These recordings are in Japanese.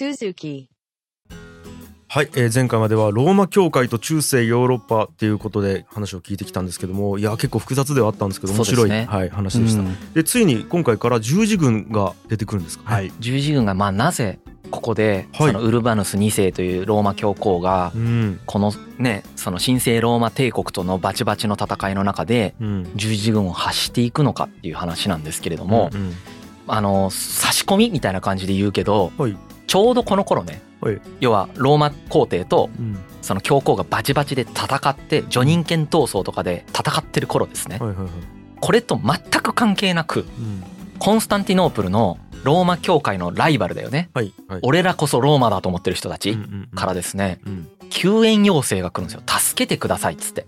Suzuki. はい、えー前回まではローマ教会と中世ヨーロッパっていうことで話を聞いてきたんですけどもいや結構複雑ではあったんですけど面白い、ねはい、話でした、うん。でついに今回から十字軍が出てくるんですか、はい。十字軍がまあなぜここではい。そのウルバヌス2世というローマ教皇がうん。このねその神聖ローマ帝国とのバチバチの戦いの中でうん。十字軍を発していくのかっていう話なんですけれども、うん。あの差し込みみたいな感じで言うけどはいちょうどこの頃ねはい。要はローマ皇帝とうん。その教皇がバチバチで戦って叙任権闘争とかで戦ってる頃ですね。これと全く関係なくうん。コンスタンティノープルのローマ教会のライバルだよね。はいはい。俺らこそローマだと思ってる人たちからですね。うん。救援要請が来るんですよ。助けてくださいっつって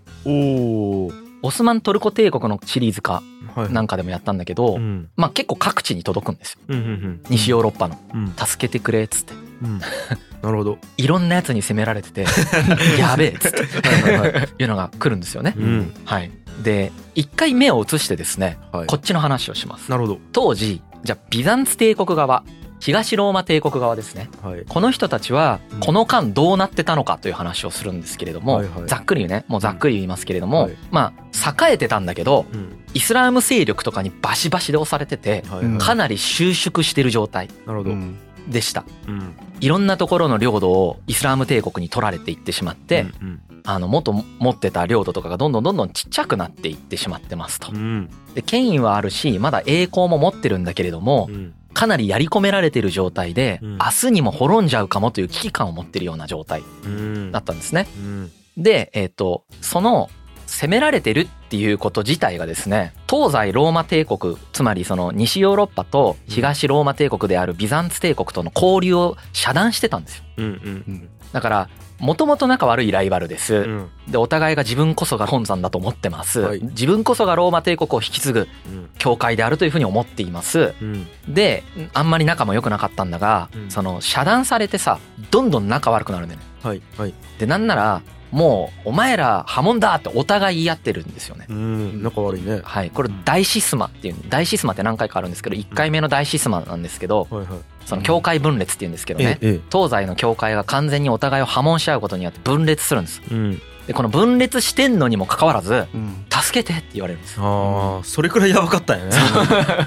オスマントルコ帝国のシリーズ化はい。なんかでもやったんだけどうん。まあ結構各地に届くんですよ。うんうんうん。西ヨーロッパの。うん。助けてくれっつって。うん。なるほど。いろんなやつに攻められてて やべえっつって。はいはいはい。いうのが来るんですよね。うん。はい。で一回目を移してですねはい。こっちの話をします。なるほど。当時じゃあビザンツ帝国側東ローマ帝国側ですね。はい。この人たちはうん。この間どうなってたのかという話をするんですけれども、はいはい。ざっくりね。もうざっくり言いますけれども、はい。まあ栄えてたんだけどうん。イスラーム勢力とかにバシバシで押されててはいはい。かなり収縮してる状態でした。うん。いろんなところの領土をイスラーム帝国に取られていってしまって、うんあの元持ってた領土とかがどんどんどんどんちっちゃくなっていってしまってますと。う。ん。で権威はあるしまだ栄光も持ってるんだけれどもうんかなりやり込められてる状態でうん明日にも滅んじゃうかもという危機感を持ってるような状態うんだったんですね。うんで、えっ、と、その攻められてるっていうこと自体がですね、東西ローマ帝国、つまりその西ヨーロッパと東ローマ帝国であるビザンツ帝国との交流を遮断してたんですよ。うんうんだから、もともと仲悪いライバルです。うんで、お互いが自分こそが本山だと思ってます。はい自分こそがローマ帝国を引き継ぐうん教会であるというふうに思っています。うんで、あんまり仲も良くなかったんだが、うんその遮断されてさ、どんどん仲悪くなるんだよね。はいはいで、なんなら、もう、お前ら破門だってお互い言い合ってるんですよね。うん仲悪いねはい。これ、大シスマっていう、大シスマって何回かあるんですけど、1回目の大シスマなんですけど、はいはいその教会分裂っていうんですけどね、ええ東西の教会が完全にお互いを破門し合うことによって分裂するんです。うんで、この分裂してんのにもかかわらず、うん助けてって言われるんです。ああそれくらいやばかったよね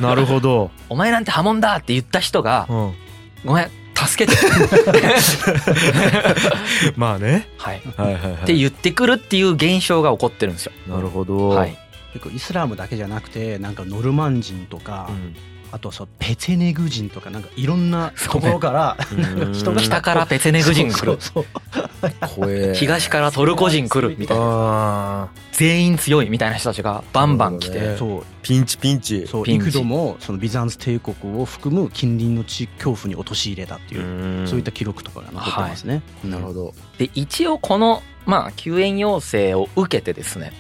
なるほどお前なんて破門だって言った人が、うんごめん、助けて。まあねはい。はいはいはいって言ってくるっていう現象が起こってるんですよ。なるほどはい。結構イスラムだけじゃなくてなんかノルマン人とか、うんあとそうペチェネグ人とかなんかいろんなところから、うん。人が北からペツェネグ人来る。そうそう怖え。東からトルコ人来るみたいな。あ全員強いみたいな人たちがバンバン来て。そう。ピンチピンチ。そうピンチ。幾度もそのビザンツ帝国を含む近隣の地恐怖に陥れたっていう、ん。そういった記録とかが残ってますね。なるほどで一応このまあ救援要請を受けてですね、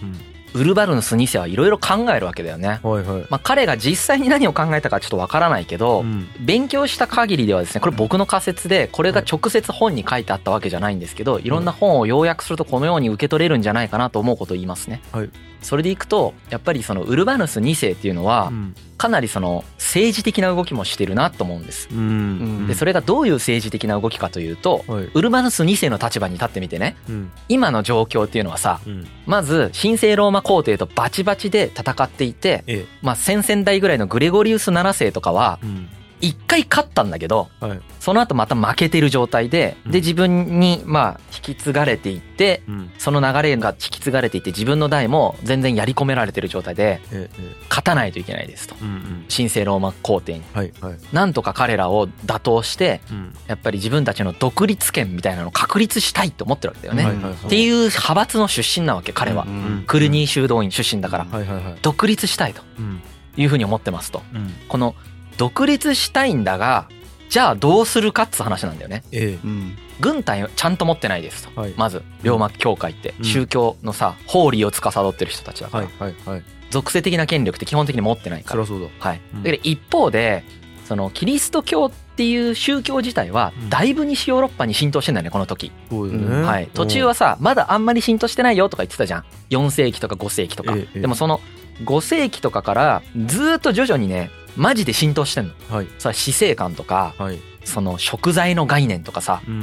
ウルバルヌス2世はいろいろ考えるわけだよね。はいはい。まあ、彼が実際に何を考えたかちょっとわからないけど、うん。勉強した限りではですねこれ僕の仮説でこれが直接本に書いてあったわけじゃないんですけどいろんな本を要約するとこのように受け取れるんじゃないかなと思うことを言いますね。はい。それでいくとやっぱりそのウルバヌス2世っていうのはうんかなりその政治的な動きもしてるなと思うんです。うん。でそれがどういう政治的な動きかというとはい。ウルバヌス2世の立場に立ってみてね。うん。今の状況っていうのはさうんまず神聖ローマ皇帝とバチバチで戦っていて、ええまあ、先々代ぐらいのグレゴリウス7世とかはうん一回勝ったんだけどはい。その後また負けてる状態でうん。で自分にまあ引き継がれていってうん。その流れが引き継がれていって自分の代も全然やり込められてる状態でえええ勝たないといけないですと。えうんうん。神聖ローマ皇帝にはいはい。なんとか彼らを打倒してうん。やっぱり自分たちの独立権みたいなのを確立したいと思ってるわけだよね、はいはいはい。っていう派閥の出身なわけ彼は、うんうんクルニー修道院出身だから。はいはいはい。独立したいとうん。いうふうに思ってますと。うん。この独立したいんだがじゃあどうするかっつう話なんだよね。えうん軍隊をちゃんと持ってないですと、はい。まず龍馬教会ってうん。宗教のさ法理を司ってる人たちだから、はいはいはい。属性的な権力って基本的に持ってないから。そそうだ。はい、うん。だけど一方でそのキリスト教っていう宗教自体はうん。だいぶ西ヨーロッパに浸透してんだよねこの時、そうん。はい、途中はさまだあんまり浸透してないよとか言ってたじゃん。4世紀とか5世紀とか、ええ。でもその5世紀とかからずーっと徐々にねマジで浸透してんの。はい。さ死生観とかはい。その食材の概念とかさうんう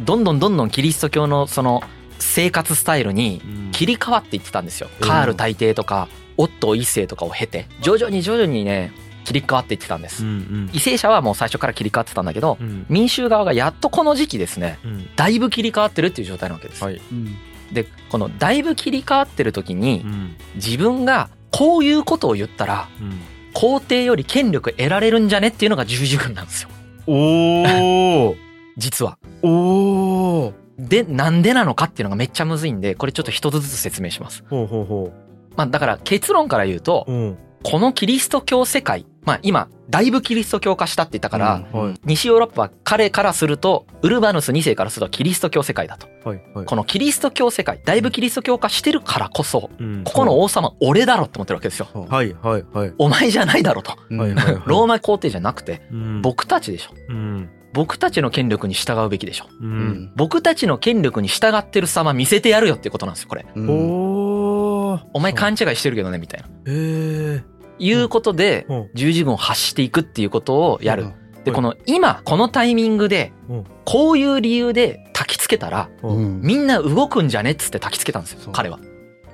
んどんどんどんどんキリスト教のその生活スタイルにうん。切り替わっていってたんですよ。うん。カール大帝とかオットー一世とかを経て徐々に徐々にね切り替わっていってたんです。うんう。ん。為政者はもう最初から切り替わってたんだけどうん。民衆側がやっとこの時期ですねうん。だいぶ切り替わってるっていう状態なわけです。はい。うん。でこのだいぶ切り替わってる時にうん。自分がこういうことを言ったらうん皇帝より権力得られるんじゃねっていうのが十字軍なんですよ。おー。実は。おー。でなんでなのかっていうのがめっちゃむずいんでこれちょっと一つずつ説明します。ほうほうほまあだから結論から言うとううん。このキリスト教世界まあ今だいぶキリスト教化したって言ったから、うんはい。西ヨーロッパは彼からするとウルバヌス2世からするとキリスト教世界だと。はいはい。このキリスト教世界だいぶキリスト教化してるからこそうん。ここの王様俺だろって思ってるわけですよ。はいはいはい。お前じゃないだろと。うんはいはいはい。ローマ皇帝じゃなくてうん。僕たちでしょ。うん。僕たちの権力に従うべきでしょ。ううん。ん僕たちの権力に従ってる様見せてやるよってことなんですよこれ。うん。お前勘違いしてるけどねみたいな。えいうことでうん。十字軍を発していくっていうことをやる。ではいこの今このタイミングでうん。こういう理由で焚きつけたらみんな動くんじゃねっつって焚きつけたんですそう。よ彼は。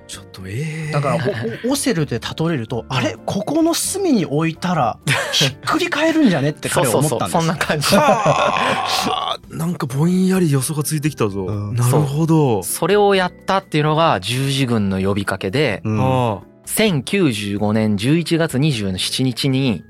ちょっとええだから オセルで例えるとあれ？ここの隅に置いたらひっくり返るんじゃねってそう彼はそうそうそ思ったんですんな感じ。はあ。なんかぼんやり予想がついてきたぞ、うん。なるほど。それをやったっていうのが十字軍の呼びかけでうん。あ1095年11月27日に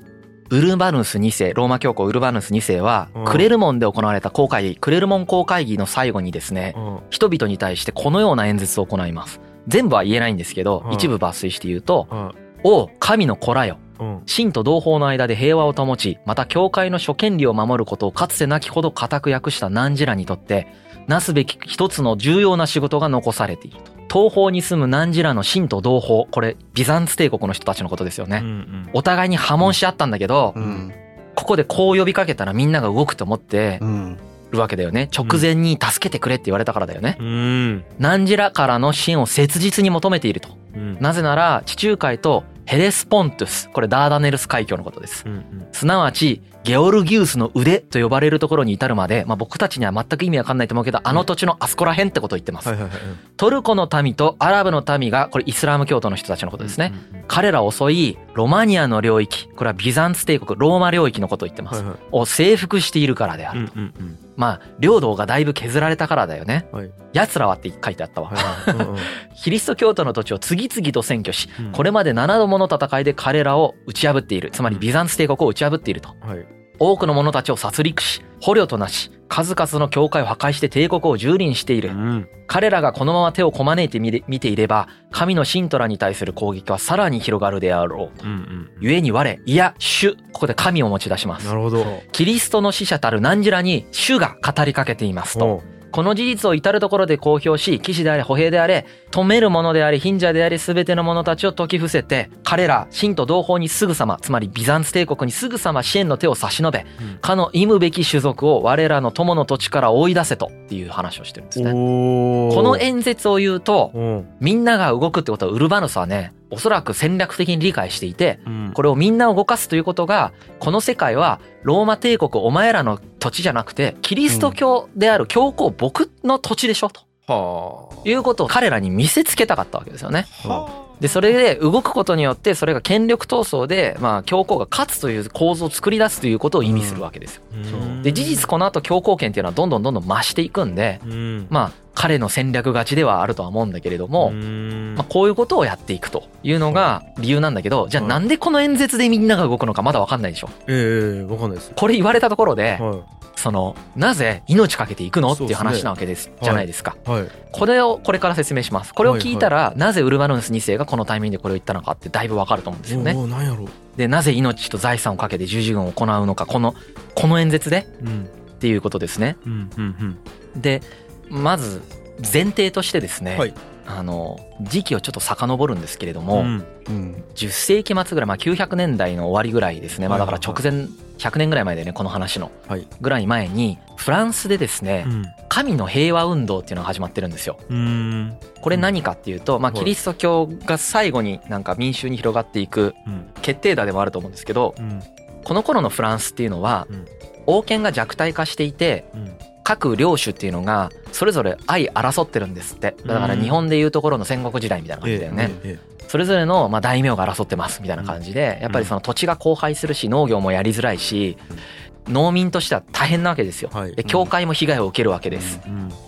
ウルバヌス2世ローマ教皇ウルバヌス2世はうん。クレルモンで行われた公会議クレルモン公会議の最後にですね人々に対してこのような演説を行います。全部は言えないんですけどうん。一部抜粋して言うとあ「おう神の子らよ。うん。神と同胞の間で平和を保ちまた教会の諸権利を守ることをかつてなきほど固く訳した汝らにとってなすべき一つの重要な仕事が残されていると東方に住む汝らの神と同胞。これビザンツ帝国の人たちのことですよね、うんうん。お互いに破門し合ったんだけど、うん。ここでこう呼びかけたらみんなが動くと思ってうん。るわけだよね。直前に助けてくれって言われたからだよね、うん。汝らからの支援を切実に求めていると。うん。なぜなら地中海とヘレスポントゥス。これダーダネルス海峡のことです。うんうん。すなわちゲオルギウスの腕と呼ばれるところに至るまで、まあ、僕たちには全く意味わかんないと思うけどあの土地のあそこら辺ってことを言ってます、トルコの民とアラブの民がこれイスラム教徒の人たちのことですね、彼らを襲いロマニアの領域これはビザンツ帝国ローマ領域のことを言ってます、を征服しているからである、うんうんうんまあ領土がだいぶ削られたからだよね。はい。奴らはって書いてあったわ、はいはい。うんうん。キリスト教徒の土地を次々と占拠しうん。これまで7度もの戦いで彼らを打ち破っている。つまりビザンツ帝国を打ち破っていると。はい多くの者たちを殺戮し捕虜となし数々の教会を破壊して帝国を蹂躙している。うん。彼らがこのまま手をこまねいて見ていれば神の信徒らに対する攻撃はさらに広がるであろう。とうんうん。故に我いや主ここで神を持ち出します。なるほど。キリストの使者たる汝らに主が語りかけていますとこの事実を至るところで公表し騎士であれ歩兵であれ止める者であり貧者であり全ての者たちを説き伏せて彼ら信と同胞にすぐさまつまりビザンツ帝国にすぐさま支援の手を差し伸べうん。かの忌むべき種族を我らの友の土地から追い出せとっていう話をしてるんですね。この演説を言うとうん。みんなが動くってことはウルバヌスはねおそらく戦略的に理解していてうん。これをみんなを動かすということがこの世界はローマ帝国お前らの土地じゃなくてキリスト教である教皇僕の土地でしょと。はあ。いうことを彼らに見せつけたかったわけですよね。はでそれで動くことによってそれが権力闘争でまあ教皇が勝つという構図を作り出すということを意味するわけですよ。うん。で事実この後教皇権っていうのはどんどんどんどん増していくんでうん。まあ彼の戦略勝ちではあるとは思うんだけれども、うん。まあ、こういうことをやっていくというのが理由なんだけどじゃあはい。なんでこの演説でみんなが動くのかまだ分かんないでしょ。ええわかんないです。これ言われたところではそのなぜ命かけていくのっていう話なわけですじゃないですか。いはい。これをこれから説明します。これを聞いたらなぜウルバヌス2世がこのタイミングでこれを言ったのかってだいぶ分かると思うんですよね。おーなんやろ。でなぜ命と財産をかけて十字軍を行うのかこのこの演説でうん。っていうことですね。うんうん。でまず前提としてですね、はい。あの時期をちょっと遡るんですけれども、うん。うん。10世紀末ぐらい、まあ、900年代の終わりぐらいですね、まあ、だから直前100年ぐらい前でねこの話の。はい。ぐらい前にフランスでですねうん。神の平和運動っていうのが始まってるんですよ。うん。これ何かっていうと、まあ、はい。キリスト教が最後になんか民衆に広がっていくうん。決定打でもあると思うんですけどうん。この頃のフランスっていうのはうん。王権が弱体化していてうん各領主っていうのがそれぞれ相争ってるんですって。だから日本でいうところの戦国時代みたいな感じだよね、えそれぞれのまあ大名が争ってますみたいな感じでやっぱりその土地が荒廃するし農業もやりづらいし農民としては大変なわけですよ。はい。で教会も被害を受けるわけです。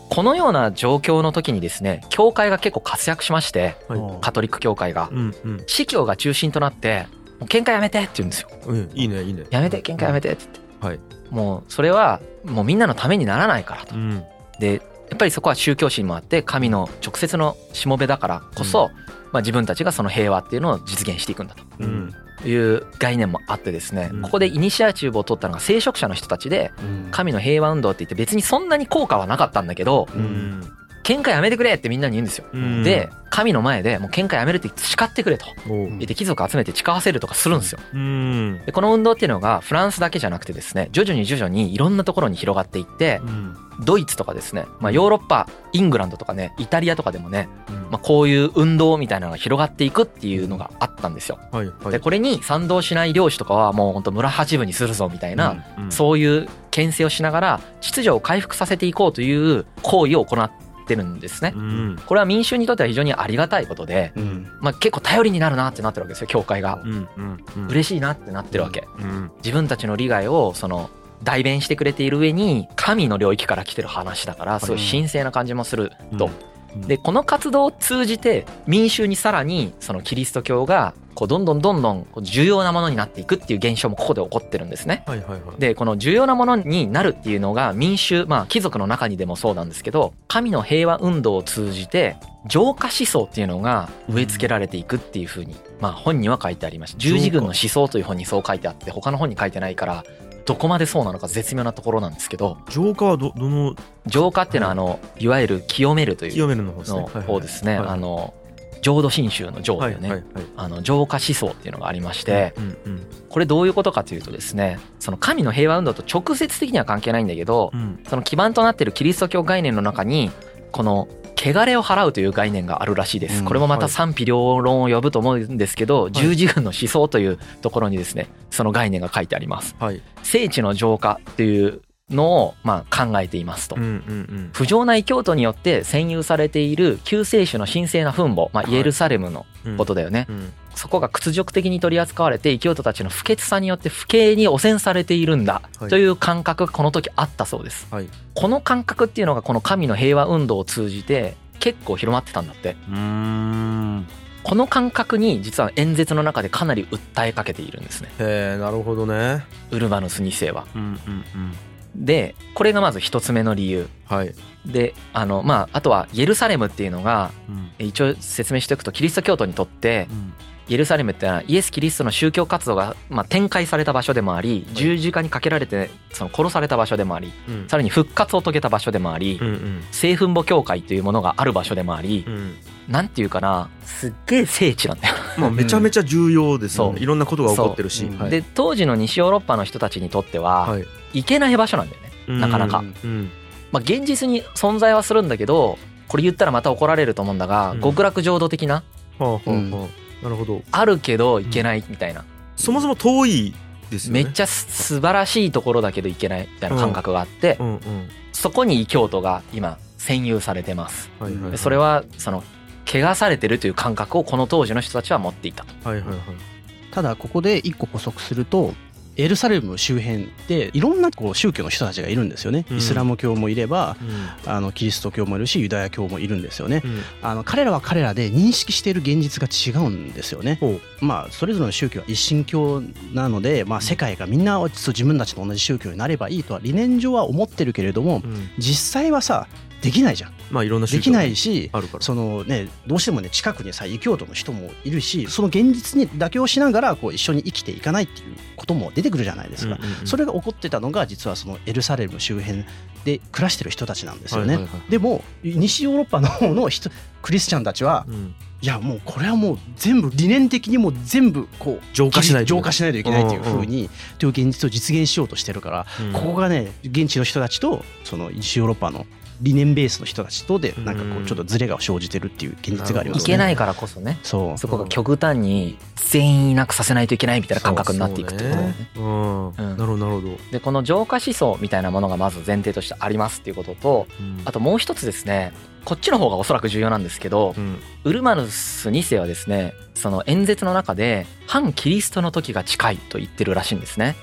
このような状況の時にですね教会が結構活躍しましてカトリック教会が。うんうん。司教が中心となって喧嘩やめてって言うんですよ。うんいいねいいね。やめて喧嘩やめてって言ってはい。もうそれはもうみんなのためにならないからと。うん。でやっぱりそこは宗教心もあって神の直接のしもべだからこそ、まあ、自分たちがその平和っていうのを実現していくんだうん。という概念もあってですね、うん。ここでイニシアチブを取ったのが聖職者の人たちでうん。神の平和運動って言って別にそんなに効果はなかったんだけどうん喧嘩やめてくれってみんなに言うんですよ。で神の前でもう喧嘩やめるって誓ってくれと言って貴族集めて誓わせるとかするんですよ。でこの運動っていうのがフランスだけじゃなくてですね徐々に徐々にいろんなところに広がっていってドイツとかですね、まあ、ヨーロッパイングランドとかねイタリアとかでもね、まあ、こういう運動みたいなのが広がっていくっていうのがあったんですよ。でこれに賛同しない領主とかはもうほんと村八分にするぞみたいな、そういう牽制をしながら秩序を回復させていこうという行為を行ってるんですねう。んこれは民衆にとっては非常にありがたいことで、うんまあ、結構頼りになるなってなってるわけですよ教会が。うんうんうん嬉しいなってなってるわけ。うん自分たちの利害をその代弁してくれている上に神の領域から来てる話だからすごい神聖な感じもすると。うんでこの活動を通じて民衆にさらにそのキリスト教がこうどんどんどんどん重要なものになっていくっていう現象もここで起こってるんですね。はいはいはい。でこの重要なものになるっていうのが民衆まあ貴族の中にでもそうなんですけど神の平和運動を通じて浄化思想っていうのが植え付けられていくっていうふうにまあ本には書いてありました。十字軍の思想という本にそう書いてあって他の本に書いてないからどこまでそうなのか絶妙なところなんですけど浄化はどどの？浄化っていうのはあのいわゆる清めるという清めるの方ですね。あの浄土真宗の浄だよね。はいはいはいあの浄化思想っていうのがありまして、うんうんこれどういうことかというとですね、その神の平和運動と直接的には関係ないんだけどう、んその基盤となっているキリスト教概念の中にこの汚れを払うという概念があるらしいです。うんこれもまたはい賛否両論を呼ぶと思うんですけど、十字軍の思想というところにですね、その概念が書いてあります。はい聖地の浄化っていうのをまあ考えていますと。うん。うんうん。不浄な異教徒によって占有されている救世主の神聖な墳墓、まあ、はい。イエルサレムのうんことだよね、うん。そこが屈辱的に取り扱われて異教徒たちの不潔さによって不敬に汚染されているんだはい。という感覚がこの時あったそうです。はい。この感覚っていうのがこの神の平和運動を通じて結構広まってたんだって。うーん。この感覚に実は演説の中でかなり訴えかけているんですね。へえなるほどね。ウルバヌス2世は。うんうんうんでこれがまず一つ目の理由。はい。であのまああとはイエルサレムっていうのがうん。一応説明しておくとキリスト教徒にとってうん。イエルサレムってのはイエス・キリストの宗教活動がまあ展開された場所でもあり十字架にかけられてその殺された場所でもありうん。さらに復活を遂げた場所でもありうんうん。聖墳墓教会というものがある場所でもありうんなんていうかなすっげえ聖地なんだよ。まあめちゃめちゃ重要ですよそう。ねいろんなことが起こってるし。そう。はい。で当時の西ヨーロッパの人たちにとってははい。行けない場所なんだよね。うん。なかなか。うん。まあ現実に存在はするんだけどこれ言ったらまた怒られると思うんだがうん。極楽浄土的なはあなるほど。あるけど行けないみたいな。そもそも遠いですよね。めっちゃす素晴らしいところだけど行けないみたいな感覚があって、うん。うん。そこに異教徒が今占有されてます。はいはいはい。でそれはその汚されてるという感覚をこの当時の人たちは持っていたと。はいはいはい。ただここで一個補足するとエルサレム周辺でいろんなこう宗教の人たちがいるんですよね、うん。イスラム教もいればうん。あのキリスト教もいるしユダヤ教もいるんですよね。うん。あの彼らは彼らで認識している現実が違うんですよね。まあそれぞれの宗教は一神教なので、まあ、世界がみんな自分たちと同じ宗教になればいいとは理念上は思ってるけれどもうん。実際はさできないじゃん。まあいろんなできないしあるから。そのねどうしてもね近くにさ異教徒の人もいるしその現実に妥協しながらこう一緒に生きていかないっていうことも出てくるじゃないですか、それが起こってたのが実はそのエルサレム周辺で暮らしてる人たちなんですよね、でも西ヨーロッパの方の人クリスチャンたちはうん。いやもうこれはもう全部理念的にもう全部こう浄化しないと浄化しないといけないっていうふうにという現実を実現しようとしてるから、うん。ここがね現地の人たちとその西ヨーロッパの理念ベースの人たちとでなんかこううんちょっとズレが生じてるっていう現実がありますね。いけないからこそね。そう。そこが極端に全員いなくさせないといけないみたいな感覚になっていくってことだよね。そうねうん、うん。なるほどなるほど、でこの浄化思想みたいなものがまず前提としてありますっていうこととうん。あともう一つですねこっちの方がおそらく重要なんですけどうん。ウルマヌス2世はですねその演説の中で反キリストの時が近いと言ってるらしいんですね。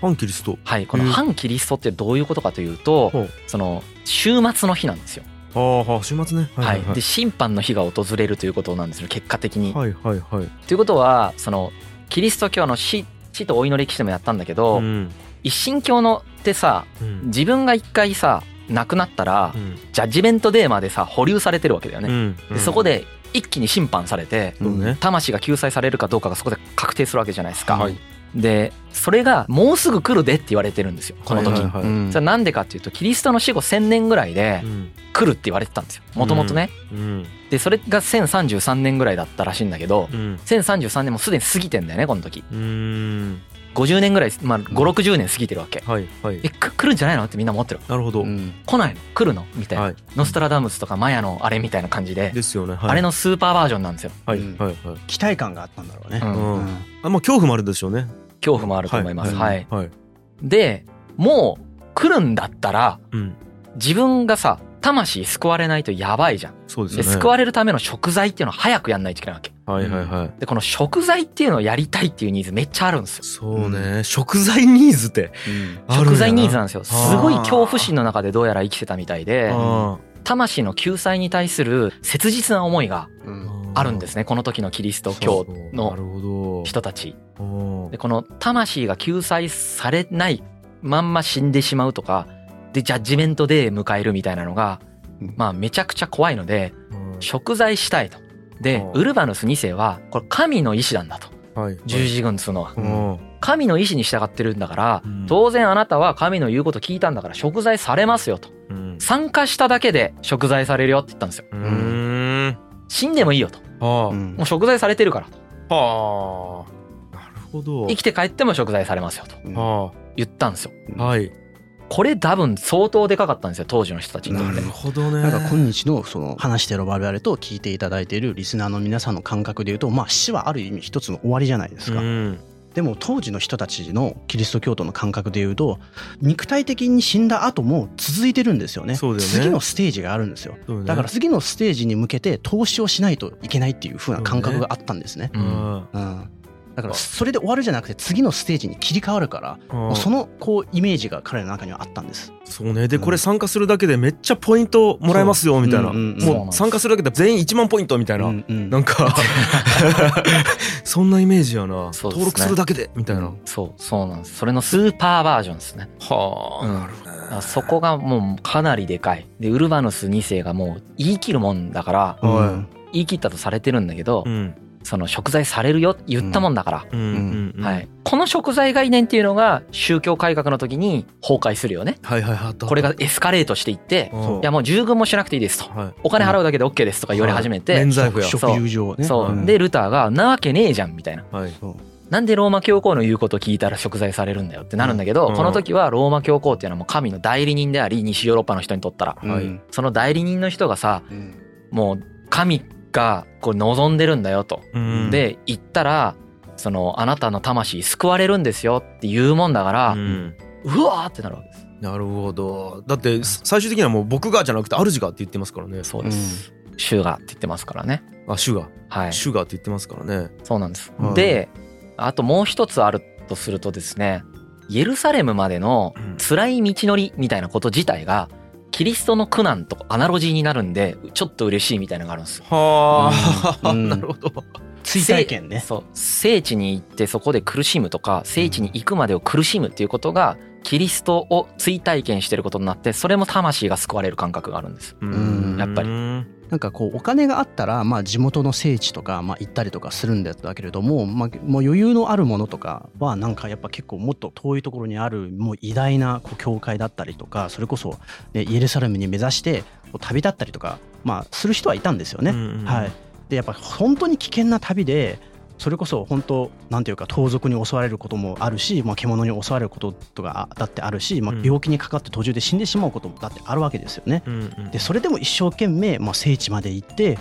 反キリスト。はい、この反キリストってどういうことかというとその週末の日なんですよ。あ週末ね。ははいい、はい。で審判の日が訪れるということなんですよ結果的に。はいはいはい。ということはそのキリスト教の死死と老いの歴史でもやったんだけど、うん。一神教のってさうん。自分が一回さ亡くなったら、うん。ジャッジメントデーまでさ保留されてるわけだよね。うん。でそこで一気に審判されて、魂が救済されるかどうかがそこで確定するわけじゃないですか。はいでそれがもうすぐ来るでって言われてるんですよこの時に。はい。はいそれはなんでかっていうとキリストの死後1,000年ぐらいでうん。来るって言われてたんですよもともとね。うん。でそれが1033年ぐらいだったらしいんだけどうん。1033年もすでに過ぎてんだよねこの時。うん。50年ぐらいまあ560年過ぎてるわけ。はいはい。えく来るんじゃないのってみんな思ってるなるほど、うん。来ないの？来るの？みたいな、はい。ノストラダムスとかマヤのあれみたいな感じで、ですよね、はい、あれのスーパーバージョンなんですよ、はいうんはい。はい期待感があったんだろうね。うん。うん。うんあまあ恐怖もあるでしょうね恐怖もあると思います。ははい。い、はい。でもう来るんだったらうん。自分がさ魂救われないとやばいじゃん。でそうですよね。救われるための食材っていうのを早くやんないといけないわけ。はいはいはい。でこの食材っていうのをやりたいっていうニーズめっちゃあるんですよ。そうね、食材ニーズって食材ニーズなんですよ。すごい恐怖心の中でどうやら生きてたみたいであ魂の救済に対する切実な思いがうん。ーあるんですね。この時のキリスト教なの人たち。うん。でこの魂が救済されないまんま死んでしまうとかでジャッジメントデー迎えるみたいなのがうん。まあめちゃくちゃ怖いのでうん。贖罪したいと。でうん。ウルバヌス2世はこれ神の意志なんだと。はい十字軍っつうのは。うん。神の意志に従ってるんだからうん。当然あなたは神の言うこと聞いたんだから贖罪されますよと。うん。参加しただけで贖罪されるよって言ったんですよ死んでもいいよと。はうん。もう贖罪されてるからあはあ。なるほど。生きて帰っても贖罪されますよと。うん。は言ったんですよ。あはい。これ多分相当でかかったんですよ当時の人たちにとって。なるほどね。なんか今日のその話してる我々と聞いていただいているリスナーの皆さんの感覚で言うとまあ死はある意味一つの終わりじゃないですか。うんでも当時の人たちのキリスト教徒の感覚で言うと肉体的に死んだ後も続いてるんですよね。ね次のステージがあるんですよ。ねだから次のステージに向けて投資をしないといけないっていう風な感覚があったんですね。ううんんうん。だからそれで終わるじゃなくて次のステージに切り替わるからそののこうイメージが彼の中にはあったんです。そうね。でこれ参加するだけでめっちゃポイントもらえますよみたいな。そううんうんそうなん。もう参加するだけで全員1万ポイントみたいな。うんうん。なんか そんなイメージやな。ね。登録するだけでみたいな。そうそうなんです。それのスーパーバージョンですね。はうん。なるほどそこがもうかなりでかい。でウルバヌス2世がもう言い切るもんだからうん。は言い切ったとされてるんだけどうんその贖罪されるよって言ったもんだから、うん。はい、この贖罪概念っていうのが宗教改革の時に崩壊するよね。はいはいはい。これがエスカレートしていってうん。いやもう従軍もしなくていいですと。はい。お金払うだけで OK ですとか言われ始めて、免罪符や。食友情ね。そう、ん。でルターが「なわけねえじゃん」みたいな。はいなんでローマ教皇の言うこと聞いたら贖罪されるんだよってなるんだけど、うん。この時はローマ教皇っていうのはもう神の代理人であり西ヨーロッパの人にとったら、はい。うんその代理人の人がさうん。もう神がこう望んでるんだよと、うん。で言ったらそのあなたの魂救われるんですよって言うもんだから、ううんわーってなるわけです。なるほど。だって最終的にはもう僕がじゃなくて主がって言ってますからね。そうです、主がって言ってますからね。あ主がはい。主がって言ってますからね。そうなんです、はいであともう一つあるとするとですねイエルサレムまでのうん。辛い道のりみたいなこと自体がキリストの苦難とアナロジーになるんでちょっと嬉しいみたいなのがあるんですよ。はあ、うん。なるほど。追体験ね。そう。聖地に行ってそこで苦しむとか聖地に行くまでを苦しむっていうことがキリストを追体験してることになってそれも魂が救われる感覚があるんです。ん。やっぱり。うんなんかこうお金があったらまあ地元の聖地とかまあ行ったりとかするんだけれども、まあ、もう余裕のあるものとかはなんかやっぱ結構もっと遠いところにあるもう偉大なこう教会だったりとかそれこそ、ね、イエルサレムに目指して旅立ったりとか、まあ、する人はいたんですよね。うんうんはい、でやっぱ本当に危険な旅でそれこそ本当なんていうか盗賊に襲われることもあるし、まあ、獣に襲われることとかだってあるし、まあ、うん病気にかかって途中で死んでしまうこともだってあるわけですよね。うんうんでそれでも一生懸命、まあ、聖地まで行って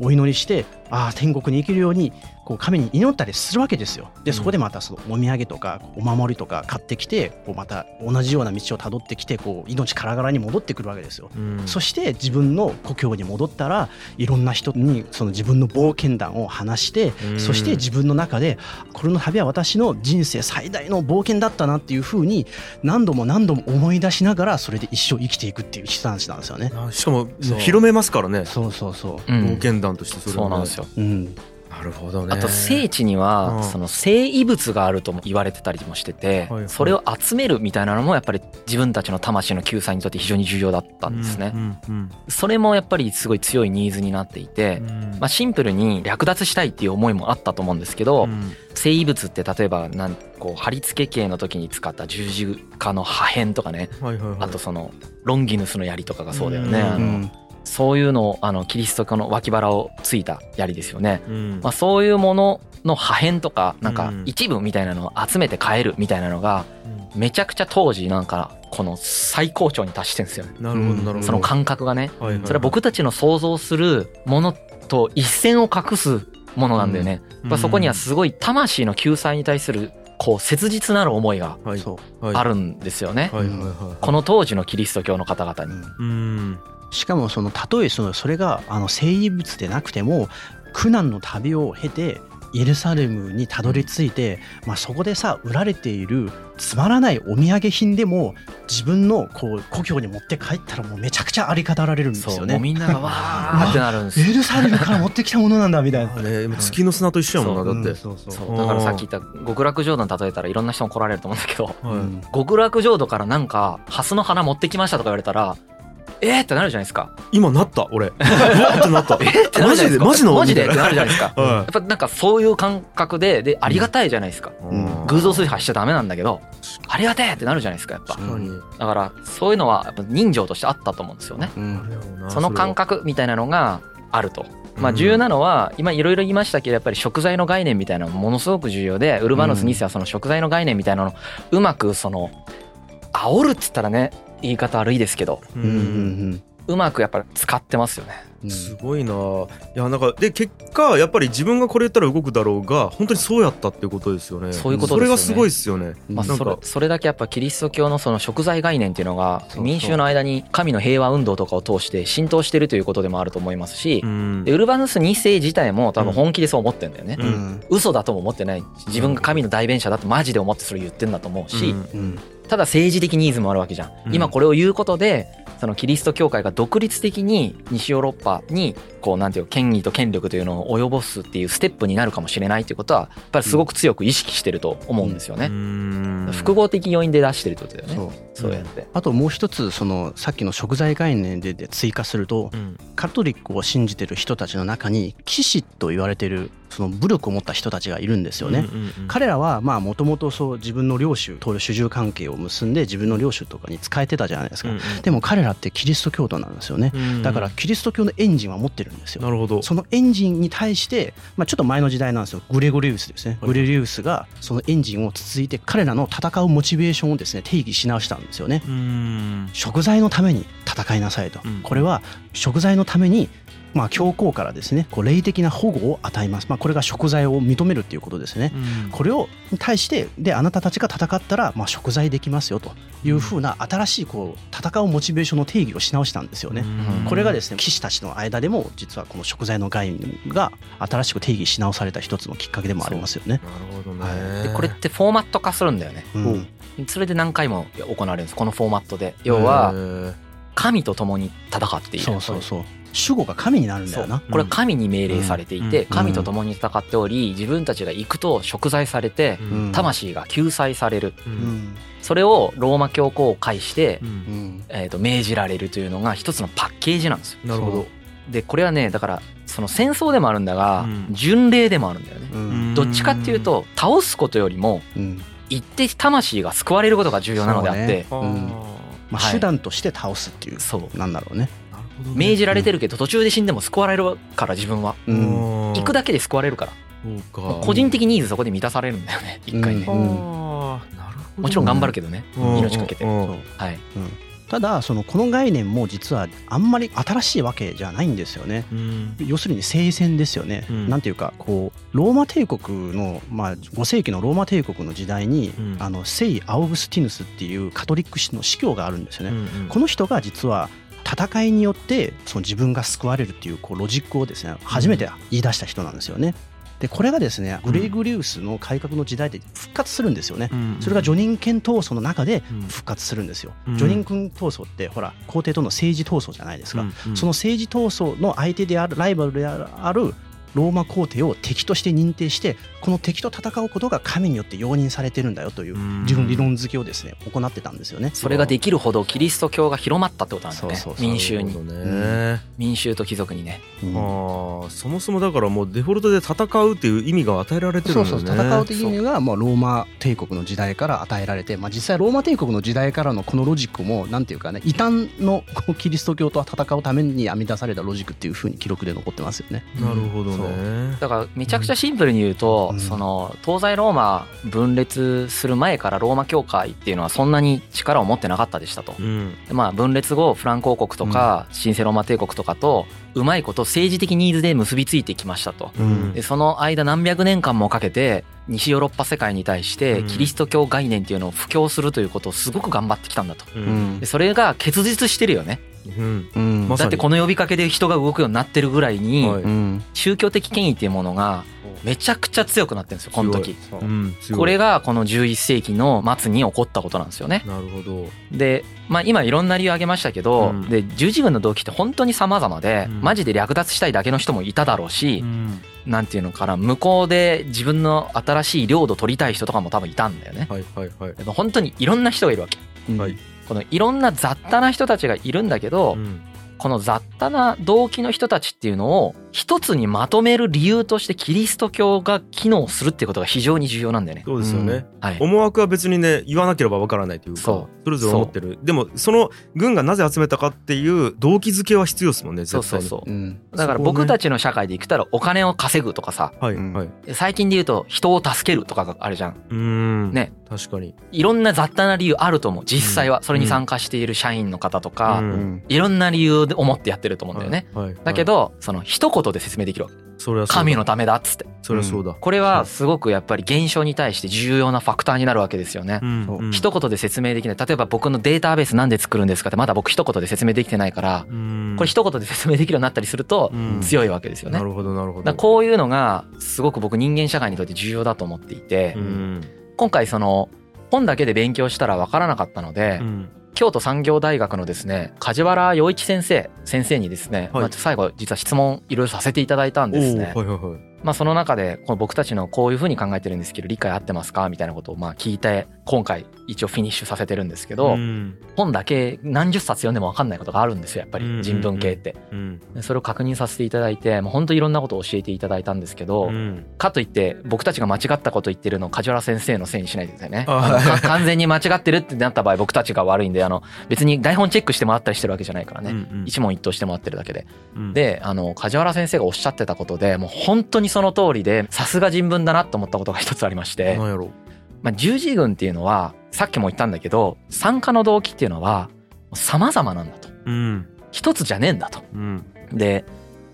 お祈りしてああ天国に行けるようにこう神に祈ったりするわけですよ。でうん。そこでまたそのお土産とかお守りとか買ってきてこうまた同じような道をたどってきてこう命からがらに戻ってくるわけですよ。うん。そして自分の故郷に戻ったらいろんな人にその自分の冒険談を話してうん。そして自分の中でこれの旅は私の人生最大の冒険だったなっていうふうに何度も何度も思い出しながらそれで一生生きていくっていう人たちなんですよね。あしかも広めますからね。そうそうそう。ん。冒険団としてそれをね。そうなんですよ。う。うん。なるほどね。あと聖地にうん。はその聖遺物があるとも言われてたりもしててそれを集めるみたいなのもやっぱり自分たちの魂の救済にとって非常に重要だったんですね。それもやっぱりすごい強いニーズになっていてうん。まあシンプルに略奪したいっていう思いもあったと思うんですけどうん。聖遺物って例えばなんこう貼り付け系の時に使った十字架の破片とかね。あとそのロンギヌスの槍とかがそうだよねそういうのをあのキリスト教の脇腹をついた槍ですよね。うんまあ、そういうものの破片とかなんかうん一部みたいなのを集めて買えるみたいなのがめちゃくちゃ当時なんかこの最高潮に達してんですよね。なるほどなるほどその感覚がね。はいはいはいそれは僕たちの想像するものと一線を画すものなんだよね。やっぱそこにはすごい魂の救済に対するこう切実なる思いがあるんですよね。はいはいはいこの当時のキリスト教の方々に。うんしかもそのたとえそのそれがあの聖遺物でなくても苦難の旅を経てエルサレムにたどり着いて、まあ、そこでさ売られているつまらないお土産品でも自分のこう故郷に持って帰ったらもうめちゃくちゃあり方られるんですそう、よね。もうみんながわー。ってなるんですエルサレムから持ってきたものなんだみたいな。あね月の砂と一緒やもんなだって。そうそうだからさっき言った極楽浄土に例えたらいろんな人も来られると思うん。だけどはいう。ん極楽浄土からなんか蓮の花持ってきましたとか言われたらえーってなるじゃないですか。今なった？俺。ってなった？えーってなるじゃないですか。マジで？マジのマジで？ってななるじゃないですか。はやっぱなんかそういう感覚ででありがたいじゃないですか。うん。偶像崇拝しちゃダメなんだけどありがてえってなるじゃないですかやっぱ。確かに。だからそういうのはやっぱ人情としてあったと思うんですよね。うん。その感覚みたいなのがあると。まあうん重要なのは今いろいろ言いましたけどやっぱり食材の概念みたいなのもものすごく重要でウルバノス2世はその食材の概念みたいなのをうまくその煽るっつったらね言い方悪いですけどううんうん。うまくやっぱり使ってますよね。うん。すごいな。いやなんかで結果やっぱり自分がこれ言ったら動くだろうが本当にそうやったっていうことですよね。そういうことですよね。それがすごいですよね。うんまあ、なんか。それそれだけやっぱキリスト教のその食材概念っていうのが民衆の間に神の平和運動とかを通して浸透してるということでもあると思いますしうん。でウルバヌス2世自体も多分本気でそう思ってんだよね。うんうん。嘘だとも思ってない。自分が神の代弁者だってマジで思ってそれ言ってんだと思うし、うん。うんただ政治的ニーズもあるわけじゃん、うん。今これを言うことでそのキリスト教会が独立的に西ヨーロッパにこうなんていうの権威と権力というのを及ぼすっていうステップになるかもしれないということはやっぱりすごく強く意識してると思うんですよね、うん。複合的要因で出してるってことだよね。そう。やって、あともう一つそのさっきの食材概念でで追加するとうん。カトリックを信じてる人たちの中に騎士と言われてるその武力を持った人たちがいるんですよね。うんうんうん。彼らはまあもともとそう自分の領主と主従関係を結んで自分の領主とかに使えてたじゃないですか。うんうん。でも彼らってキリスト教徒なんですよね。うんだからキリスト教のエンジンは持ってるんですよ。なるほど。そのエンジンに対して、まあ、ちょっと前の時代なんですよ。グレゴリウスですね。はいグレゴリウスがそのエンジンを続いて彼らの戦うモチベーションをですね定義し直したんですよね。うん。食材のために戦いなさいと、うん。これは食材のためにまあ教皇からですねこう霊的な保護を与えます、まあ、これが食材を認めるっていうことですね。うん。これをに対してであなたたちが戦ったらまあ食材できますよと。いうふうな新しいこう戦うモチベーションの定義をし直したんですよね。うん。これがですね騎士たちの間でも実はこの食材の概念が新しく定義し直された一つのきっかけでもありますよね。なるほどね。でこれってフォーマット化するんだよね。うん。それで何回も行われるんですこのフォーマットで。要は神と共に戦っている。そうそうそう。守護が神になるんだよな。これは神に命令されていてうん。神と共に戦っており自分たちが行くと贖罪されてうん。魂が救済される。それをローマ教皇を介してえー、と命じられるというのが一つのパッケージなんですよ。なるほど。でこれはねだからその戦争でもあるんだが、うん。巡礼でもあるんだよね。うん。どっちかっていうと倒すことよりもうん。行って魂が救われることが重要なのであって、まあ、はい。手段として倒すっていう、そう。なんだろうね。なるほどね。命じられてるけど途中で死んでも救われるから自分は。うん。行くだけで救われるから。個人的ニーズそこで満たされるんだよね一回ね、うんあーなるほどもちろん頑張るけどね、うん命かけて、はいただそのこの概念も実はあんまり新しいわけじゃないんですよね。うん要するに聖戦ですよね、うんなんていうかこうローマ帝国の、まあ、5世紀のローマ帝国の時代に、うんあの聖アウグスティヌスっていうカトリックの司教があるんですよね。うんうんこの人が実は戦いによってその自分が救われるっていうこうロジックをですね初めて言い出した人なんですよね。でこれがですねグレイグリウスの改革の時代で復活するんですよね。うんそれが叙任権闘争の中でうん復活するんですよ。うん叙任権闘争ってほら皇帝との政治闘争じゃないですか。うんうんその政治闘争の相手であるライバルであるローマ皇帝を敵として認定してこの敵と戦うことが神によって容認されてるんだよといううん。理論理論付けをですね行ってたんですよね。それができるほどキリスト教が広まったってことなんだよねそうそうそう。民衆に。ね。民衆と貴族にね。うん。ああそもそもだからもうデフォルトで戦うっていう意味が与えられてるんだね。そうそう戦うという意味がまあローマ帝国の時代から与えられて、まあ、実際ローマ帝国の時代からのこのロジックもなんていうかね異端のキリスト教と戦うために編み出されたロジックっていうふうに記録で残ってますよね。なるほどねだからめちゃくちゃシンプルに言うと、うんその東西ローマ分裂する前からローマ教会っていうのはそんなに力を持ってなかったでしたと。うんでまあ分裂後フランク王国とか新生ローマ帝国とかとうまいこと政治的ニーズで結びついてきましたと。うんでその間何百年間もかけて西ヨーロッパ世界に対してうんキリスト教概念っていうのを布教するということをすごく頑張ってきたんだと。でそれが結実してるよね。うん。だってこの呼びかけで人が動くようになってるぐらいに宗教的権威っていうものがめちゃくちゃ強くなってるんですよこの時。これがこの11世紀の末に起こったことなんですよね。なるほど。で、まあ、今いろんな理由挙げましたけど、うん。で十字軍の動機って本当に様々で、うん。マジで略奪したいだけの人もいただろうし、うん。なんていうのかな向こうで自分の新しい領土取りたい人とかも多分いたんだよね。はいはいはい。でも本当にいろんな人がいるわけ。はいこのいろんな雑多な人たちがいるんだけど、うん。この雑多な動機の人たちっていうのを一つにまとめる理由としてキリスト教が機能するっていうことが非常に重要なんだよね。そうですよね。はい。思惑は別にね言わなければわからないというか。そそれぞれ思ってる？でもその軍がなぜ集めたかっていう動機づけは必要ですもんね絶対に。そうそうそう。うん。だから僕たちの社会で生きたらお金を稼ぐとかさ、うん。はい。はい最近で言うと人を助けるとかがあるじゃん。うーん。ね。確かに。いろんな雑多な理由あると思う。実際は。それに参加している社員の方とか、うん。うん。いろんな理由で思ってやってると思うんだよね。はいはいだけど、その一言で説明できるわけ。それは神のためだっつって。それはそうだこれはすごくやっぱり現象に対して重要なファクターになるわけですよね。うん一言で説明できない。例えば僕のデータベースなんで作るんですかってまだ僕一言で説明できてないから、うんこれ一言で説明できるようになったりするとうん強いわけですよね。なるほどなるほどこういうのがすごく僕人間社会にとって重要だと思っていて、うん今回その本だけで勉強したら分からなかったので、うん京都産業大学のですね梶原洋一先生先生にですね、はい。まあ、最後実は質問いろいろさせていただいたんですね。はいはいはいまあ、その中でこの僕たちのこういうふうに考えてるんですけど理解合ってますかみたいなことをまあ聞いて今回一応フィニッシュさせてるんですけど、うん本だけ何十冊読んでも分かんないことがあるんですよやっぱうんり人文系って。うんでそれを確認させていただいてもう本当いろんなことを教えていただいたんですけど、うんかといって僕たちが間違ったこと言ってるのを梶原先生のせいにしないでくださいね。完全に間違ってるってなった場合僕たちが悪いんであの別に台本チェックしてもらったりしてるわけじゃないからね。一問一答してもらってるだけで。うんであの梶原先生がおっしゃってたことでもう本当にその通りでさすが人文だなと思ったことが一つありまして、まあ、十字軍っていうのはさっきも言ったんだけど参加の動機っていうのは様々なんだと。うん。一つじゃねえんだと。うん。で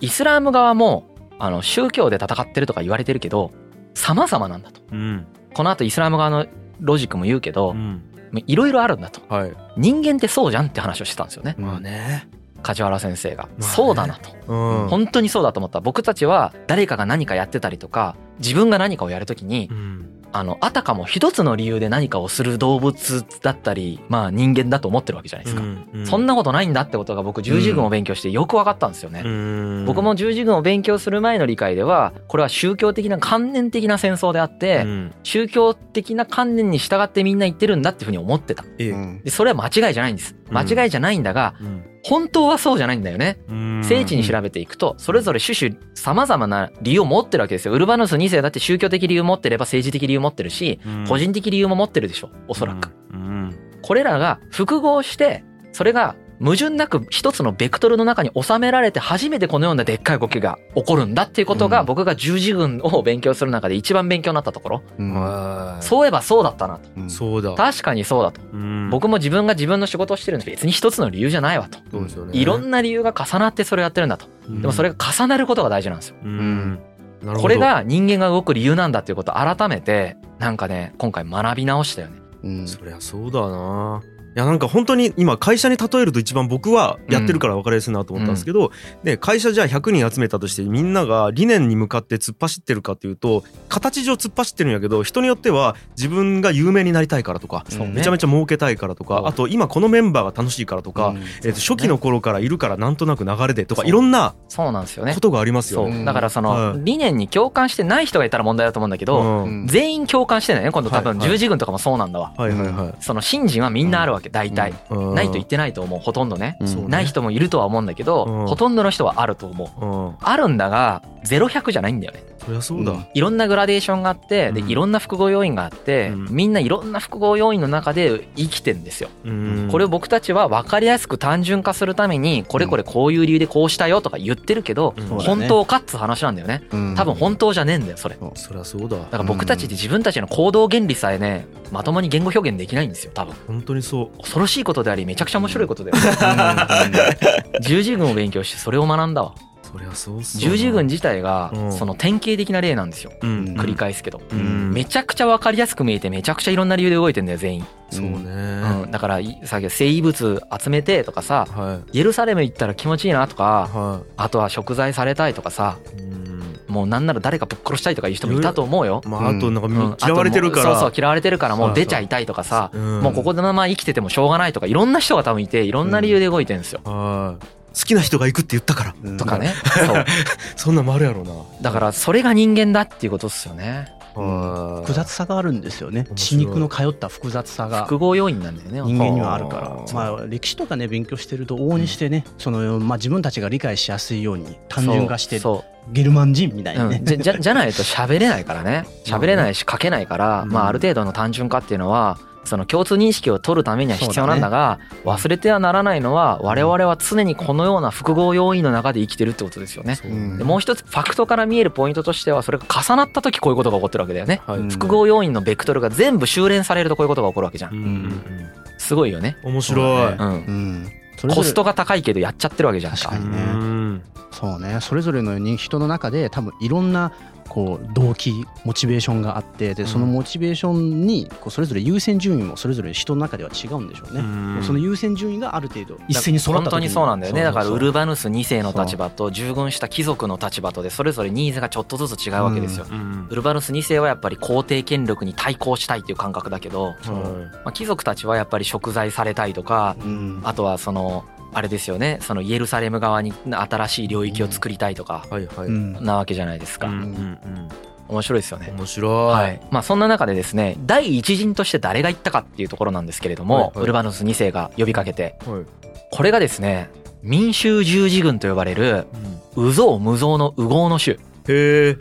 イスラーム側もあの宗教で戦ってるとか言われてるけど様々なんだと。うん。この後イスラム側のロジックも言うけどうん。いろいろあるんだと。はい。人間ってそうじゃんって話をしてたんですよね。まあね梶原先生が。まあね。そうだなと。うん。本当にそうだと思った。僕たちは誰かが何かやってたりとか自分が何かをやるときにうん。あのあたかも一つの理由で何かをする動物だったりまあ人間だと思ってるわけじゃないですか、うんそんなことないんだってことが僕十字軍を勉強してよく分かったんですよね、うん。僕も十字軍を勉強する前の理解ではこれは宗教的な観念的な戦争であって、うん。宗教的な観念に従ってみんな言ってるんだっていうふうに思ってた。でそれは間違いじゃないんです。うん。間違いじゃないんだが、うん本当はそうじゃないんだよね。うん。聖地に調べていくとそれぞれ種々様々な理由を持ってるわけですよ。ウルバヌス2世だって宗教的理由持ってれば政治的理由持ってるしうん。個人的理由も持ってるでしょおそらく。うん。これらが複合してそれが矛盾なく一つのベクトルの中に収められて初めてこのようなでっかい動きが起こるんだっていうことがうん僕が十字軍を勉強する中で一番勉強になったところ。うんはいそういえばそうだったなと。うんそうだ確かにそうだと。うん僕も自分が自分の仕事をしてるんです別に一つの理由じゃないわと。そうですよねいろんな理由が重なってそれをやってるんだと。でもそれが重なることが大事なんですよ。これが人間が動く理由なんだっていうことを改めてなんかね今回学び直したよね。うんそりゃそうだないやなんか本当に今会社に例えると一番僕はやってるから分かりやすいなと思ったんですけど、で会社じゃあ100人集めたとしてみんなが理念に向かって突っ走ってるかっていうと形上突っ走ってるんやけど人によっては自分が有名になりたいからとか、ね。めちゃめちゃ儲けたいからとか、あと今このメンバーが楽しいからとか、うん。えーと初期の頃からいるからなんとなく流れでとかいろんなそうなんですよね。こ。とがありますよそね。う。だからそのはい理念に共感してない人がいたら問題だと思うんだけど、うん。うん全員共感してないね今度多分。十字軍とかもそうなんだわ。はいはいはい。その信心はみんなあるわけ大体。うんないと言ってないと思うほとんどね。うんない人もいるとは思うんだけど、うんほとんどの人はあると思う。うんあるんだが0100じゃないんだよね。そりゃそうだ、うん。いろんなグラデーションがあってでうん。いろんな複合要因があって、うん。みんないろんな複合要因の中で生きてんですよ。うん。これを僕たちは分かりやすく単純化するためにこれこれこういう理由でこうしたよとか言ってるけど、本当かっつう話なんだよね。うん。多分本当じゃねえんだよそれ。そりゃそうだ。だから僕たちって自分たちの行動原理さえねまともに言語表現できないんですよ多分。本当にそう。恐ろしいことでありめちゃくちゃ面白いことだよ 十字軍を勉強してそれを学んだわそりゃそう十字軍自体がうん。その典型的な例なんですよ。うん。繰り返すけど。うん。めちゃくちゃ分かりやすく見えてめちゃくちゃいろんな理由で動いてんだよ全員、そうね、うん、だからいさっき生物集めてとかさはい。イエルサレム行ったら気持ちいいなとかはあとは食材されたいとかさいうん。もうなんなら誰かぶっ殺したいとかいう人もいたと思うよ、まああとなんうん。か嫌われてるから、うそうそう嫌われてるからもう出ちゃいたいとかさうん。もうここでまま生きててもしょうがないとかいろんな人が多分いていろんな理由で動いてるんですよ。はい好きな人が行くって言ったから。うん。とかね。そ んなんもあるやろうな。だからそれが人間だっていうことですよね。はい複雑さがあるんですよね。血肉の通った複雑さが。複合要因なんだよね。人間にはあるかはらあまあ歴史とかね勉強してると往々にしてねそのまあ自分たちが理解しやすいように単純化してそゲルマン人みたう。ういにね。ん、じゃじゃじゃないと喋れないからね。喋れないし書けないから、うん。まあある程度の単純化っていうのはその共通認識を取るためには必要なんだが忘れてはならないのは我々は常にこのような複合要因の中で生きてるってことですよね。でもう一つファクトから見えるポイントとしてはそれが重なった時こういうことが起こってるわけだよね。はいうん複合要因のベクトルが全部修練されるとこういうことが起こるわけじゃん。うんうんすごいよね。うん面白いうん。うんコストが高いけどやっちゃってるわけじゃんか確か。にうねんそうねそれぞれの人の中で多分いろんなこう動機モチベーションがあってでそのモチベーションにこうそれぞれ優先順位もそれぞれ人の中では違うん。でしょうね。うんその優先順位がある程度一斉に揃った時本当にそうなんだよね。だからウルババヌス2世の立場と従軍した貴族の立場とでそれぞれニーズがちょっとずつ違うわけですよ。うん。ウルバヌス2世はやっぱり皇帝権力に対抗したいっていう感覚だけど、はい。まあ、貴族たちはやっぱり贖罪されたいとかうん。あとはそのあれですよね。そのイエルサレム側に新しい領域を作りたいとかはいはい。うん。なわけじゃないですか、うんうん面白いですよね。うん。面白い。はい。まあ、そんな中でですね第一陣として誰が行ったかっていうところなんですけれども、はいはい。ウルバヌス2世が呼びかけてはい。これがですね民衆十字軍と呼ばれる有象無象の右合の種へえ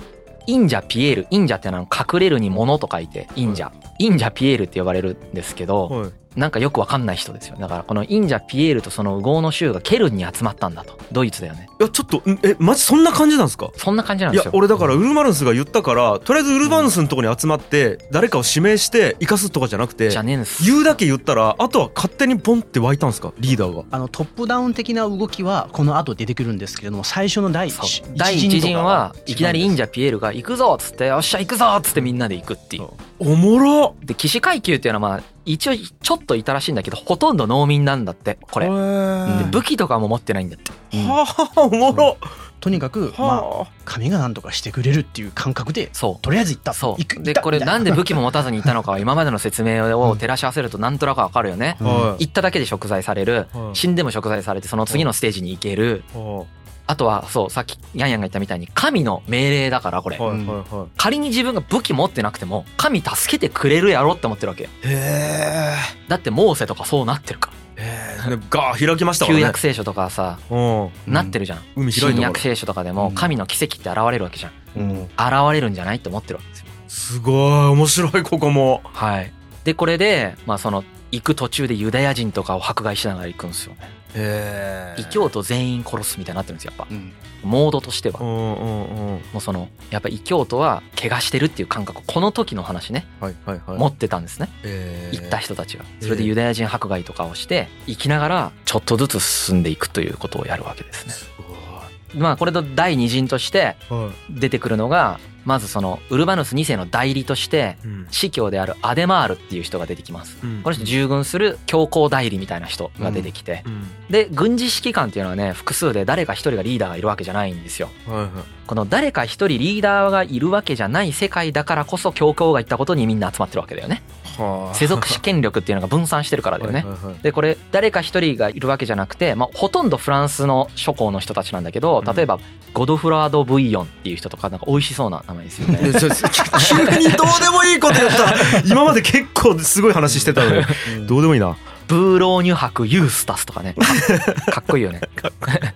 忍者ピエール忍者ってのは隠れるに物と書いて忍者忍者ピエールって呼ばれるんですけどはいなんかよくわかんない人ですよ。だからこの忍者ピエールとその右合の州がケルンに集まったんだと。ドイツだよね。いやちょっとんえマジそんな感じなんですか？そんな感じなんいやですよ。俺だからウルマルンスが言ったからとりあえずウルマルンスのとこに集まって誰かを指名して生かすとかじゃなくてじゃねえんです。言うだけ言ったらあとは勝手にポンって湧いたんですか？リーダーが。あのトップダウン的な動きはこの後出てくるんですけれども最初の第一第一陣はいきなり忍者者ピエールが行くぞっつってよっしゃ行くぞっつってみんなで行くっていう。おもろで騎士階級っていうのはまあ一応ちょっといたらしいんだけどほとんど農民なんだってこれ。武器とかも持ってないんだって。はあおもろ。とにかくまあは神が何とかしてくれるっていう感覚でそう。とりあえず行った。そ行く行でこれなんで武器も持たずにいたのかは今までの説明を照らし合わせるとなんとなくわかるよね。あは行っただけで贖罪される。はい。死んでも贖罪されてその次のステージに行けるあとはそうさっきヤンヤンが言ったみたいに神の命令だからこれ。いはいは仮に自分が武器持ってなくても神助けてくれるやろって思ってるわけ。いへえ。だってモーセとかそうなってるかへえ。ガー開きましたらからね。旧約聖書とかさうん。なってるじゃん。海開い新約聖書とかでも神の奇跡って現れるわけじゃん。うん。現れるんじゃないって思ってるわけですよ。すごい。面白いここも。はい。でこれでまあその行く途中でユダヤ人とかを迫害しながら行くんですよね。へ異教徒全員殺すみたいになってるんですよやっぱ。うん。モードとしては。うんうんうんもうそのやっぱ異教徒は怪我してるっていう感覚をこの時の話ね。はいはいはい。持ってたんですね。え行った人たちが。それでユダヤ人迫害とかをして生きながらちょっとずつ進んでいくということをやるわけですね。すまあこれと第二陣として出てくるのがまずそのウルバヌス2世の代理としてうん。司教であるアデマールっていう人が出てきます。うん。この人従軍する教皇代理みたいな人が出てきて。うん。で軍事指揮官っていうのはね複数で誰か一人がリーダーがいるわけじゃないんですよ。はいはい。この誰か一人リーダーがいるわけじゃない世界だからこそ教皇が言ったことにみんな集まってるわけだよね。はあ世俗権力っていうのが分散してるからだよね。でこれ誰か一人がいるわけじゃなくて、まあ、ほとんどフランスの諸侯の人たちなんだけどうん。例えばゴドフラード・ブイヨンっていう人とかなんか美味しそうな名前ですよね。急にどうでもいいこと言った。今まで結構すごい話してたのに。どうでもいいな。ブーローニュ伯ユースタスとかね。か かっこいいよね。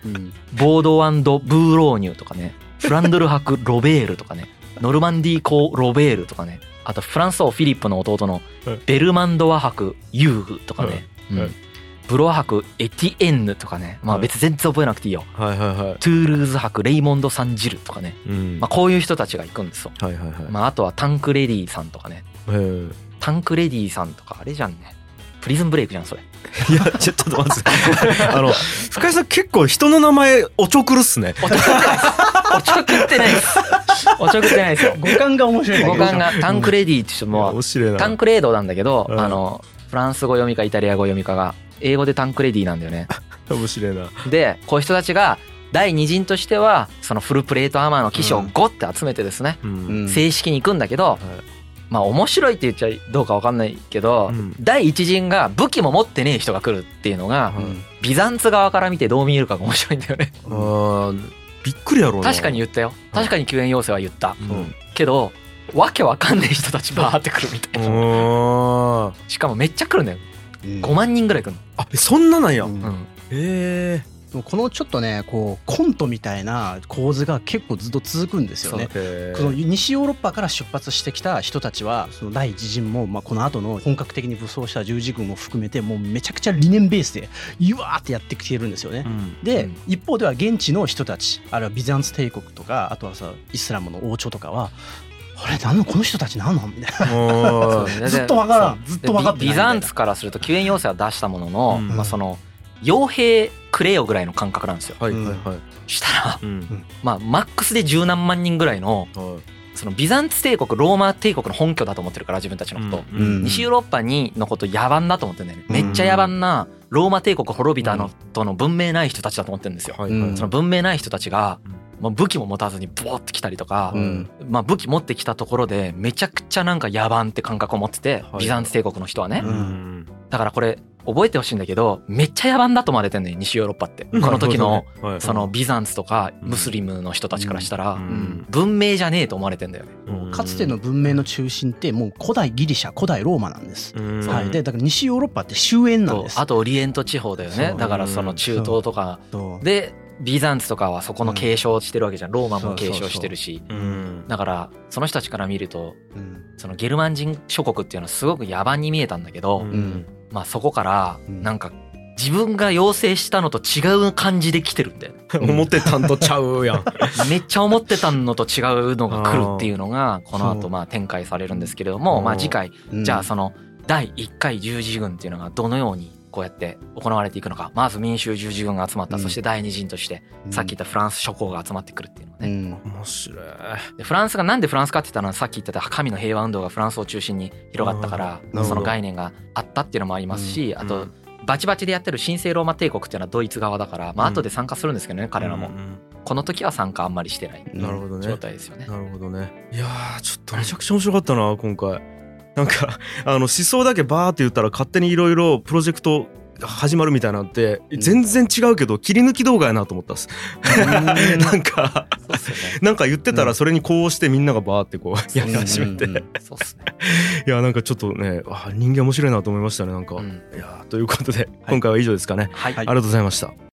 うん。ボードブーローニュとかね。フランドル伯ロベールとかね。ノルマンディー公ロベールとかねあとフランス王フィリップの弟のはい。ベルマンドワ伯ユーグとかね、うんはい。ブロア伯エティエンヌとかね。まあはい。別に全然覚えなくていいよ。はいはいはい。トゥールーズ伯レイモンド・サンジルとかね、うん。まあ、こういう人たちが行くんですよ、はいはいはい。まあ、あとはタンクレディさんとかね。タンクレディさんとかあれじゃんね。プリズンブレイクじゃんそれ。いやちょっと待って。あの深井さん結構人の名前おちょくるっすね。おちょくってないですおちょくってないですよ。五感が面白い。五感がタンクレディって人も面白いな。タンクレードなんだけど、うん。あのフランス語読みかイタリア語読みかが英語でタンクレディなんだよね。面白いな。でこういう人たちが第二陣としてはそのフルプレートアーマーの騎士をゴッて集めてですね、正式に行くんだけど、まあ面白いって言っちゃどうか分かんないけど、うん。第一陣が武器も持ってねえ人が来るっていうのが、うん。ビザンツ側から見てどう見えるかが面白いんだよねびっくりやろうな。確かに言ったよ。確かに救援要請は言った、うん。けどわけわかんない人たちバーって来るみたいな。しかもめっちゃ来るんだよ。うん。5万人ぐらい来るあそんななんや。へうん。の、えこのちょっとねこうコントみたいな構図が結構ずっと続くんですよね。へこの西ヨーロッパから出発してきた人たちはその第一陣も、まあ、この後の本格的に武装した十字軍も含めてもうめちゃくちゃ理念ベースでゆわーってやってきてるんですよね。う。ん。で、うん。一方では現地の人たちあるいはビザンツ帝国とかあとはさイスラムの王朝とかはあれなんのこの人たちなんなんみたいな。ずっとわからん。ずっとわかってないビザンツからすると救援要請は出したものの、うん。まあその傭兵くれよぐらいの感覚なんですよ。はいはいはい。したらうん。まあマックスで十何万人ぐらいのはい。そのビザンツ帝国ローマ帝国の本拠だと思ってるから自分たちのこと、うん。うん。西ヨーロッパにのこと野蛮だと思ってるんだよね。めっちゃ野蛮なローマ帝国滅びたのとの文明ない人たちだと思ってるんですよ、はいその文明ない人たちがうん。まあ武器も持たずにボーって来たりとか、うん。まあ武器持ってきたところでめちゃくちゃなんか野蛮って感覚を持っててはい。ビザンツ帝国の人はね、ううん。だからこれ覚えてほしいんだけどめっちゃ野蛮だと思われてんね西ヨーロッパって。この時のはいそのビザンツとかムスリムの人たちからしたらうん。文明じゃねえと思われてんだよね。うん。かつての文明の中心ってもう古代ギリシャ古代ローマなんです。うん。はい、でだから西ヨーロッパって終焉なんです。とあとオリエント地方だよね。だからその中東とか。でビザンツとかはそこの継承してるわけじゃん。ローマも継承してるし。うん。だからその人たちから見るとうん。そのゲルマン人諸国っていうのはすごく野蛮に見えたんだけど、うんまあそこからうん。なんか自分が要請したのと違う感じで来てるんだよね。思ってたんとちゃうやん。めっちゃ思ってたのと違うのが来るっていうのがこの後まあ展開されるんですけれどもう。んまあ次回うん。じゃあその第1回十字軍っていうのがどのようにこうやって行われていくのか。まず民衆十字軍が集まった。うん。そして第二陣としてさっき言ったフランス諸侯が集まってくるっていうのうね。ん。面白い。でフランスがなんでフランスかって言ったのはさっき言ってた神の平和運動がフランスを中心に広がったからその概念があったっていうのもありますしあとうんバチバチでやってる神聖ローマ帝国っていうのはドイツ側だからまあうん。後で参加するんですけどね彼らも。うんこの時は参加あんまりしてないうんなるほどね。状態ですよね。なるほどね。いやーちょっとめちゃくちゃ面白かったな今回なんか あの思想だけバーって言ったら勝手にいろいろプロジェクト始まるみたいなのってうん。全然違うけど切り抜き動画やなと思ったっす。なんか。なんか言ってたらそれにこうしてみんながバーってこうやり始めて。ね。いやなんかちょっとねあ人間面白いなと思いましたねなんか、うん。いやーということで今回は以上ですかね、ありがとうございました